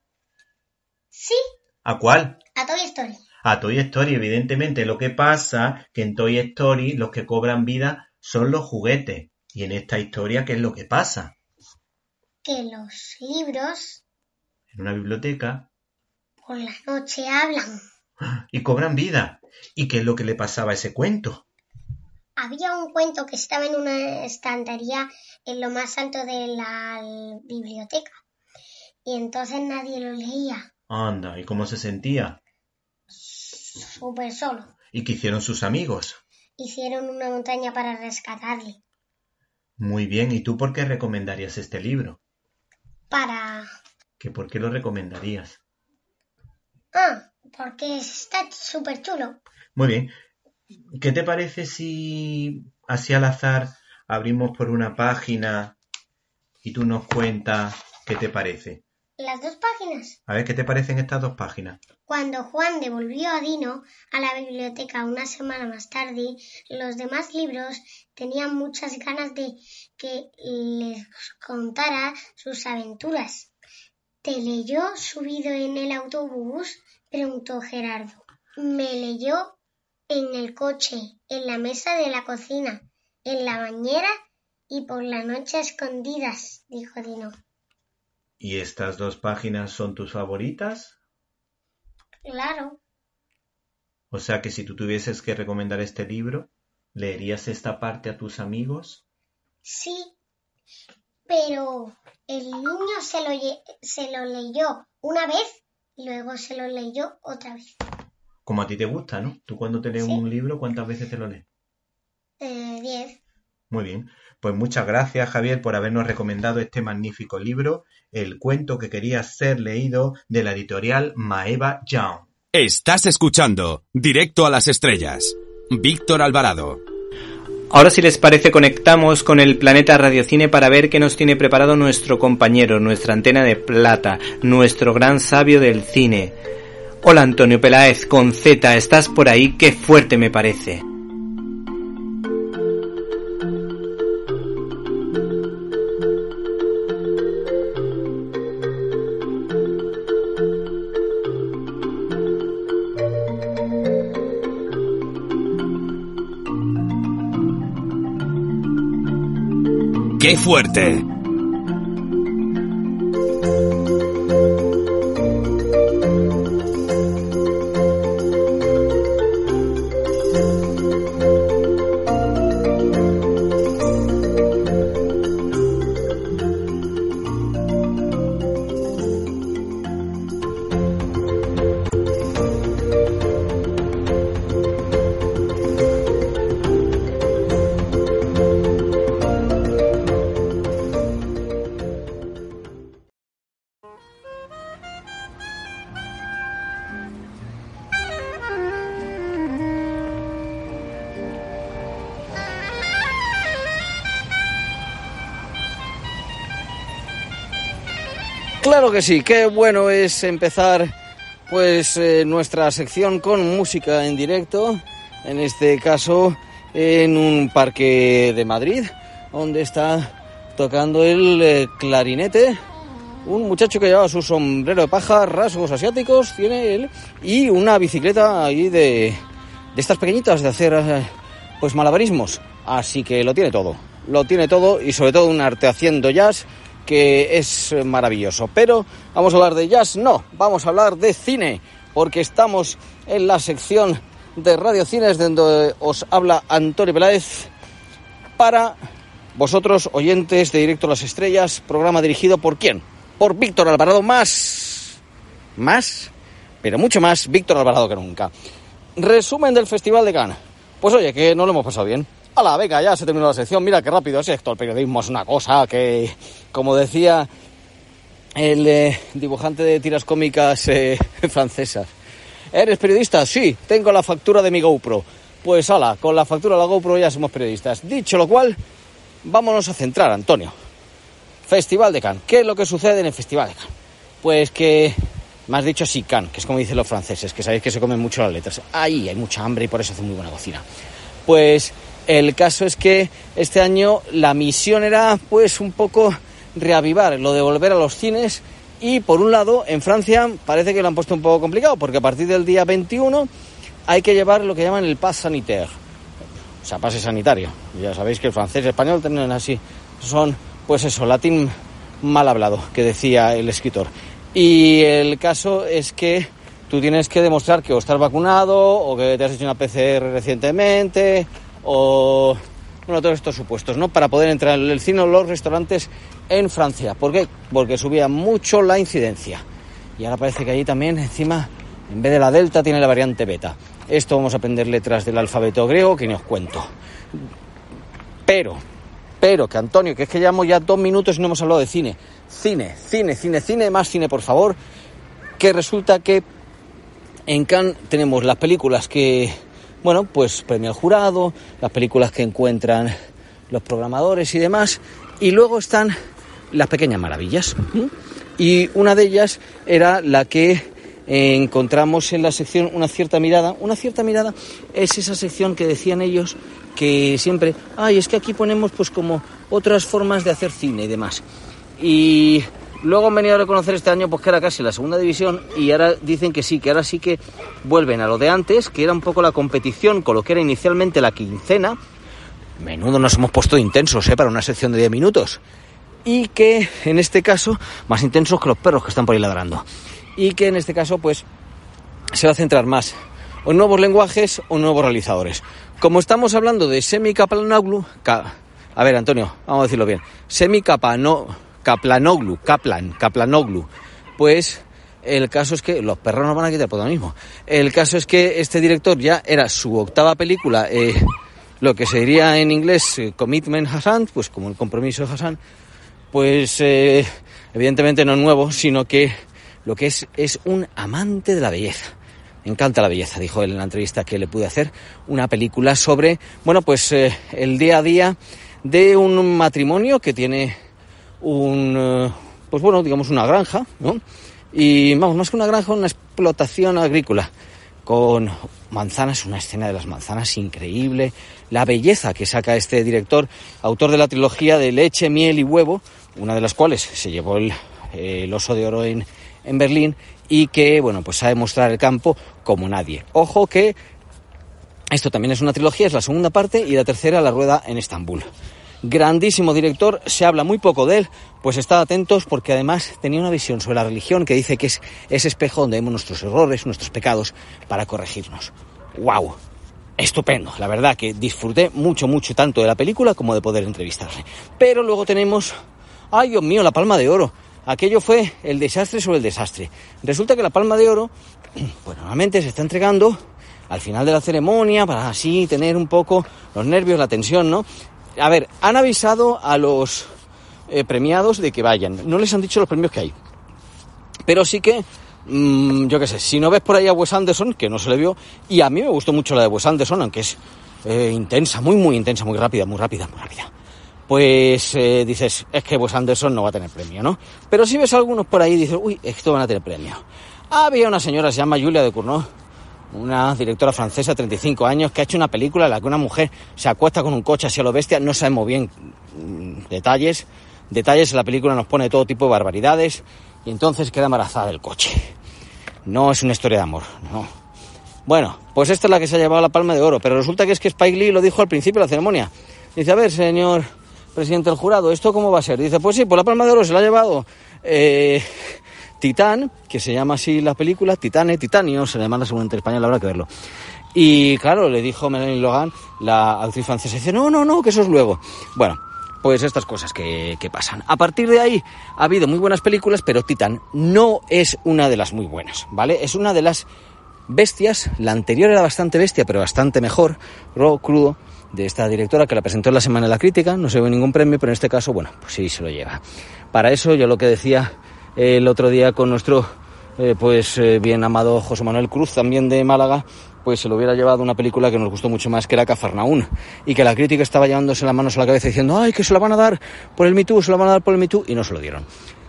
Sí, ¿A cuál? a Toy Story. A Toy Story, evidentemente. Lo que pasa que en Toy Story los que cobran vida son los juguetes. Y en esta historia, ¿qué es lo que pasa? Que los libros En una biblioteca por la noche hablan. y cobran vida. ¿Y qué es lo que le pasaba a ese cuento? Había un cuento que estaba en una estantería en lo más alto de la biblioteca. Y entonces nadie lo leía. Anda, ¿y cómo se sentía? Súper solo. ¿Y qué hicieron sus amigos? Hicieron una montaña para rescatarle. Muy bien, ¿y tú por qué recomendarías este libro? Para... ¿Que por qué lo recomendarías? Ah, porque está súper chulo. Muy bien. ¿Qué te parece si así al azar abrimos por una página y tú nos cuentas qué te parece? Las dos páginas. A ver, ¿qué te parecen estas dos páginas? Cuando Juan devolvió a Dino a la biblioteca una semana más tarde, los demás libros tenían muchas ganas de que les contara sus aventuras. ¿Te leyó subido en el autobús? preguntó Gerardo. Me leyó en el coche, en la mesa de la cocina, en la bañera y por la noche a escondidas, dijo Dino. ¿Y estas dos páginas son tus favoritas? Claro, O sea que si tú tuvieses que recomendar este libro, ¿leerías esta parte a tus amigos? sí, pero el niño se lo, se lo leyó una vez y luego se lo leyó otra vez. Como a ti te gusta, ¿no? Tú cuando te lees Sí. un libro, ¿cuántas veces te lo lees? Eh, diez. Muy bien. Pues muchas gracias, Javier, por habernos recomendado este magnífico libro, El cuento que quería ser leído, de la editorial Maeva Young. Estás escuchando Directo a las Estrellas. Víctor Alvarado. Ahora si les parece conectamos con el planeta Radiocine para ver qué nos tiene preparado nuestro compañero, nuestra antena de plata, nuestro gran sabio del cine. Hola Antonio Peláez con Z, ¿estás por ahí? Qué fuerte me parece. ¡Qué fuerte! Que sí, qué bueno es empezar pues eh, nuestra sección con música en directo, en este caso en un parque de Madrid, donde está tocando el eh, clarinete un muchacho que lleva su sombrero de paja, rasgos asiáticos, tiene él, y una bicicleta ahí de, de estas pequeñitas de hacer eh, pues malabarismos. Así que lo tiene todo, lo tiene todo y sobre todo un arte haciendo jazz que es maravilloso. Pero vamos a hablar de jazz, no, vamos a hablar de cine, porque estamos en la sección de Radio Cines donde os habla Antonio Peláez para vosotros, oyentes de Directo a las Estrellas, programa dirigido por quién? Por Víctor Alvarado, más, más, pero mucho más Víctor Alvarado que nunca. Resumen del Festival de Cannes. Pues oye, que no lo hemos pasado bien. Hala, venga, ya se terminó la sección. Mira qué rápido es esto. El periodismo es una cosa que, como decía el eh, dibujante de tiras cómicas eh, francesas. ¿Eres periodista? Sí, tengo la factura de mi GoPro. Pues hala, con la factura de la GoPro ya somos periodistas. Dicho lo cual, vámonos a centrar, Antonio. Festival de Cannes. ¿Qué es lo que sucede en el Festival de Cannes? Pues que, me has dicho Cannes, que es como dicen los franceses, que sabéis que se comen mucho las letras. Ahí hay mucha hambre y por eso hace muy buena cocina. Pues el caso es que este año la misión era pues un poco reavivar lo de volver a los cines y por un lado en Francia parece que lo han puesto un poco complicado porque a partir del día 21 hay que llevar lo que llaman el pass sanitaire, o sea, pase sanitario. Ya sabéis que el francés y el español tienen así, son pues eso, latín mal hablado, que decía el escritor. Y el caso es que tú tienes que demostrar que o estás vacunado o que te has hecho una PCR recientemente o bueno, todos estos supuestos, ¿no? Para poder entrar en el cine o los restaurantes en Francia. ¿Por qué? Porque subía mucho la incidencia. Y ahora parece que allí también, encima, en vez de la delta, tiene la variante beta. Esto vamos a aprender letras del alfabeto griego que ni os cuento. Pero, pero, que Antonio, que es que llevamos ya dos minutos y no hemos hablado de cine. Cine, cine, cine, cine, más cine, por favor. Que resulta que en Cannes tenemos las películas que, bueno, pues premio al jurado, las películas que encuentran los programadores y demás. Y luego están las pequeñas maravillas. Y una de ellas era la que encontramos en la sección Una cierta mirada. Una cierta mirada es esa sección que decían ellos que siempre, ay, es que aquí ponemos pues como otras formas de hacer cine y demás. Y luego han venido a reconocer este año pues que era casi la segunda división y ahora dicen que sí, que ahora sí que vuelven a lo de antes, que era un poco la competición con lo que era inicialmente la quincena. Menudo nos hemos puesto intensos, ¿eh? Para una sección de 10 minutos. Y que en este caso, más intensos que los perros que están por ahí ladrando. Y que en este caso, pues, se va a centrar más o en nuevos lenguajes o nuevos realizadores. Como estamos hablando de Semi Kaplanoglu, Ka- a ver Antonio, vamos a decirlo bien, Semi Kapano, Kaplanoglu, Kaplan, Kaplanoglu, pues el caso es que los perros nos van a quitar por lo mismo. El caso es que este director ya era su octava película, eh, lo que se diría en inglés eh, Commitment Hassan, pues como el compromiso de Hassan, pues eh, evidentemente no es nuevo, sino que lo que es es un amante de la belleza. Me encanta la belleza, dijo él en la entrevista que le pude hacer. Una película sobre, bueno, pues el día a día de un matrimonio que tiene un, eh, pues bueno, digamos una granja, ¿no? Y vamos, más que una granja, una explotación agrícola con manzanas, una escena de las manzanas increíble, la belleza que saca este director, autor de la trilogía de Leche, Miel y Huevo, una de las cuales se llevó el, Oso de Oro en, en Berlín y que, bueno, pues sabe mostrar el campo como nadie. Ojo que esto también es una trilogía, es la segunda parte y la tercera la rueda en Estambul. Grandísimo director, se habla muy poco de él, pues estad atentos porque además tenía una visión sobre la religión que dice que es ese espejo donde vemos nuestros errores, nuestros pecados para corregirnos. ¡Wow! Estupendo, la verdad que disfruté mucho, mucho tanto de la película como de poder entrevistarle. Pero luego tenemos, ay Dios mío, la palma de oro. Aquello fue el desastre sobre el desastre. Resulta que la palma de oro, pues normalmente se está entregando al final de la ceremonia para así tener un poco los nervios, la tensión, ¿no? A ver, han avisado a los eh, premiados de que vayan. No les han dicho los premios que hay. Pero sí que, mmm, yo qué sé, si no ves por ahí a Wes Anderson, que no se le vio, y a mí me gustó mucho la de Wes Anderson, aunque es eh, intensa, muy, muy intensa, muy rápida, muy rápida, muy rápida. pues eh, dices, es que Wes Anderson no va a tener premio, ¿no? Pero si ves algunos por ahí, dices, uy, esto van a tener premio. Había una señora, se llama Julia de Cournot, una directora francesa, 35 años, que ha hecho una película en la que una mujer se acuesta con un coche hacia lo bestia, no sabemos bien mm, detalles, detalles la película nos pone todo tipo de barbaridades, y entonces queda embarazada del coche. No es una historia de amor, no. Bueno, pues esta es la que se ha llevado la palma de oro, pero resulta que es que Spike Lee lo dijo al principio de la ceremonia. Dice, a ver, señor presidente del jurado, ¿esto cómo va a ser? Dice, pues sí, por la palma de oro se la ha llevado eh, Titán, que se llama así la película, Titane, Titanio, se le llama seguramente en español, habrá que verlo. Y claro, le dijo Melanie Logan, la actriz francesa, dice, no, no, no, que eso es luego. Bueno, pues estas cosas que, pasan. A partir de ahí ha habido muy buenas películas, pero Titan no es una de las muy buenas, ¿vale? Es una de las bestias, la anterior era bastante bestia, pero bastante mejor, raw, crudo, de esta directora que la presentó en la Semana de la Crítica, no se ve ningún premio, pero en este caso, bueno, pues sí, se lo lleva. Para eso yo lo que decía el otro día con nuestro, eh, pues eh, bien amado José Manuel Cruz, también de Málaga, pues se lo hubiera llevado una película que nos gustó mucho más, que era Cafarnaún, y que la crítica estaba llevándose las manos a la cabeza diciendo, ay, que se la van a dar por el Me Too, se la van a dar por el Me Too, y no se lo dieron.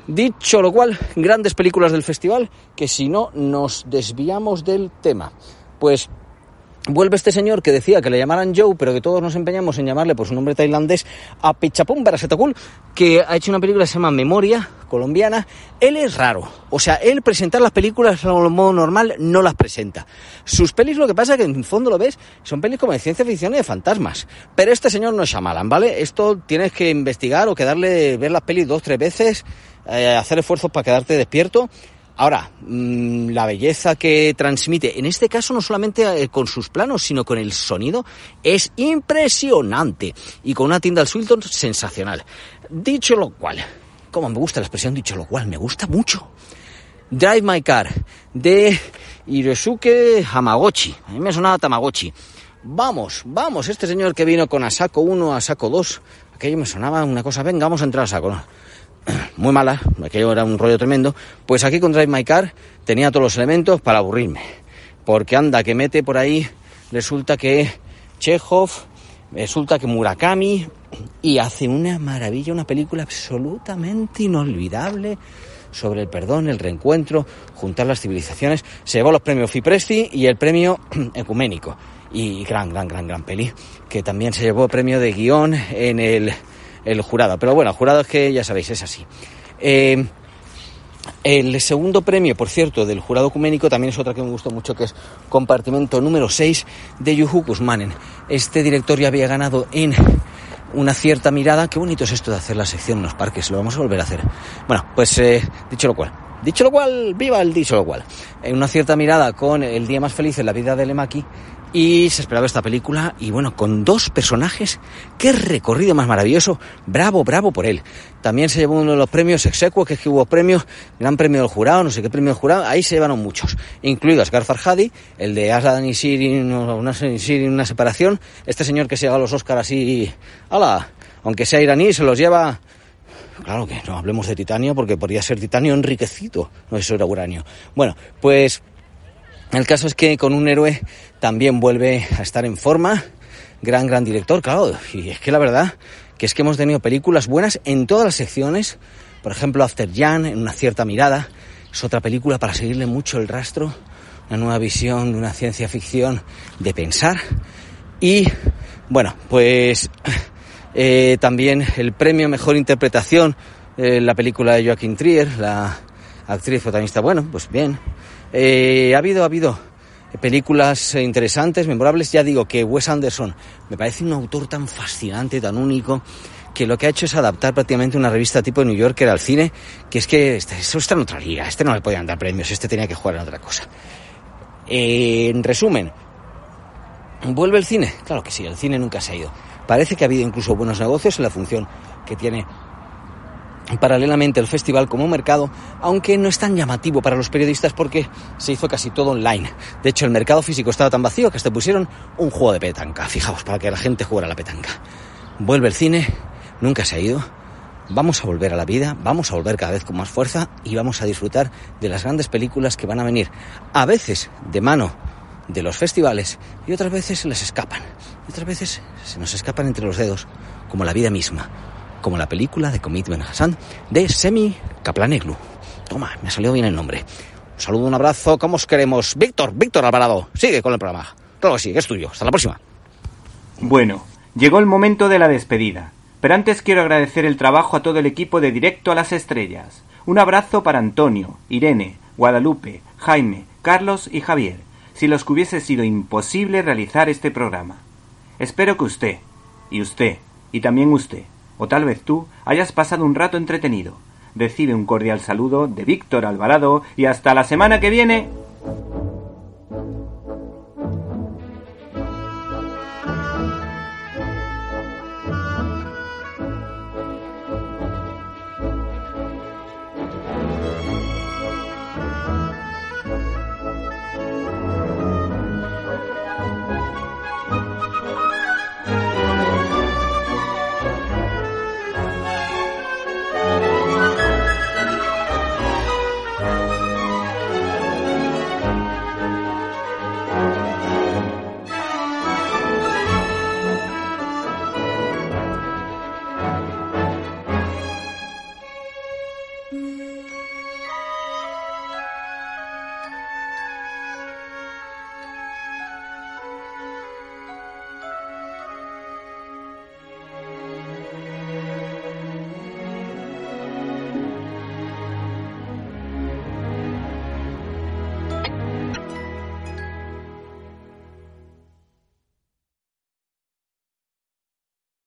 Dicho lo cual, grandes películas del festival, que si no nos desviamos del tema, pues vuelve este señor que decía que le llamaran Joe, pero que todos nos empeñamos en llamarle por su nombre tailandés, a Pichapum Barasetakul, que ha hecho una película que se llama Memoria, colombiana. Él es raro. O sea, él presentar las películas a modo normal no las presenta. Sus pelis lo que pasa es que en fondo lo ves, son pelis como de ciencia ficción y de fantasmas. Pero este señor no es Shyamalan, ¿vale? Esto tienes que investigar o quedarle, ver las pelis dos, tres veces, eh, hacer esfuerzos para quedarte despierto. Ahora, mmm, la belleza que transmite, en este caso no solamente eh, con sus planos, sino con el sonido, es impresionante. Y con una Tyndall Swinton sensacional. Dicho lo cual, como me gusta la expresión dicho lo cual, me gusta mucho. Drive My Car, de Hirosuke Hamagochi. A mí me sonaba Tamagotchi. Vamos, vamos, este señor que vino con Asako 1, Asako 2, aquello me sonaba una cosa, venga, vamos a entrar a Asako. muy mala, aquello era un rollo tremendo, pues aquí con Drive My Car tenía todos los elementos para aburrirme. Porque anda, que mete por ahí, resulta que Chekhov, resulta que Murakami, y hace una maravilla, una película absolutamente inolvidable sobre el perdón, el reencuentro, juntar las civilizaciones. Se llevó los premios Fipresti y el premio ecuménico. Y gran, gran, gran, gran peli, que también se llevó premio de guion en el el jurado. Pero bueno, el jurado es que ya sabéis, es así. Eh, el segundo premio, por cierto, del jurado ecuménico también es otra que me gustó mucho, que es compartimento número 6 de Yuhu Kusmanen. Este director ya había ganado en una cierta mirada. Qué bonito es esto de hacer la sección en los parques, lo vamos a volver a hacer. Bueno, pues eh, dicho lo cual. Dicho lo cual, viva el dicho lo cual. En una cierta mirada con el día más feliz en la vida de Lemaki, y se esperaba esta película y bueno, con dos personajes, qué recorrido más maravilloso, bravo, bravo por él. También se llevó uno de los premios Exequo, que es que hubo premios, gran premio del jurado, no sé qué premio del jurado, ahí se llevaron muchos, incluido Asghar Farhadi, el de Aslan y Sirin, una, una separación, este señor que se llega a los Oscars así, ala, aunque sea iraní, se los lleva. Claro que no hablemos de titanio porque podría ser titanio enriquecido, no eso era uranio. Bueno, pues el caso es que con un héroe también vuelve a estar en forma. Gran, gran director, claro. Y es que la verdad que es que hemos tenido películas buenas en todas las secciones. Por ejemplo, After Jan, en una cierta mirada. Es otra película para seguirle mucho el rastro. Una nueva visión de una ciencia ficción de pensar. Y bueno, pues eh, también el premio Mejor Interpretación, eh, la película de Joaquín Trier, la actriz protagonista. Bueno, pues bien. Eh, ha habido, ha habido películas interesantes, memorables. Ya digo que Wes Anderson me parece un autor tan fascinante, tan único, que lo que ha hecho es adaptar prácticamente una revista tipo New Yorker al cine, que es que este, eso está en otra liga, este no le podían dar premios, este tenía que jugar en otra cosa. Eh, en resumen, ¿vuelve el cine? Claro que sí, el cine nunca se ha ido. Parece que ha habido incluso buenos negocios en la función que tiene paralelamente el festival como mercado, aunque no es tan llamativo para los periodistas porque se hizo casi todo online. De hecho, el mercado físico estaba tan vacío que hasta pusieron un juego de petanca, fijaos, para que la gente jugara la petanca. Vuelve el cine, nunca se ha ido. Vamos a volver a la vida, vamos a volver cada vez con más fuerza y vamos a disfrutar de las grandes películas que van a venir, a veces de mano de los festivales y otras veces se les escapan. Y otras veces se nos escapan entre los dedos, como la vida misma, como la película de Commitment Hassan de Semi Kaplaneglu. Toma, me ha salido bien el nombre. Un saludo, un abrazo, ¿cómo os queremos? Víctor, Víctor Alvarado, sigue con el programa. Claro que sí, es tuyo. Hasta la próxima. Bueno, llegó el momento de la despedida. Pero antes quiero agradecer el trabajo a todo el equipo de Directo a las Estrellas. Un abrazo para Antonio, Irene, Guadalupe, Jaime, Carlos y Javier, si los que hubiese sido imposible realizar este programa. Espero que usted, y usted, y también usted, o tal vez tú, hayas pasado un rato entretenido. Recibe un cordial saludo de Víctor Alvarado y hasta la semana que viene.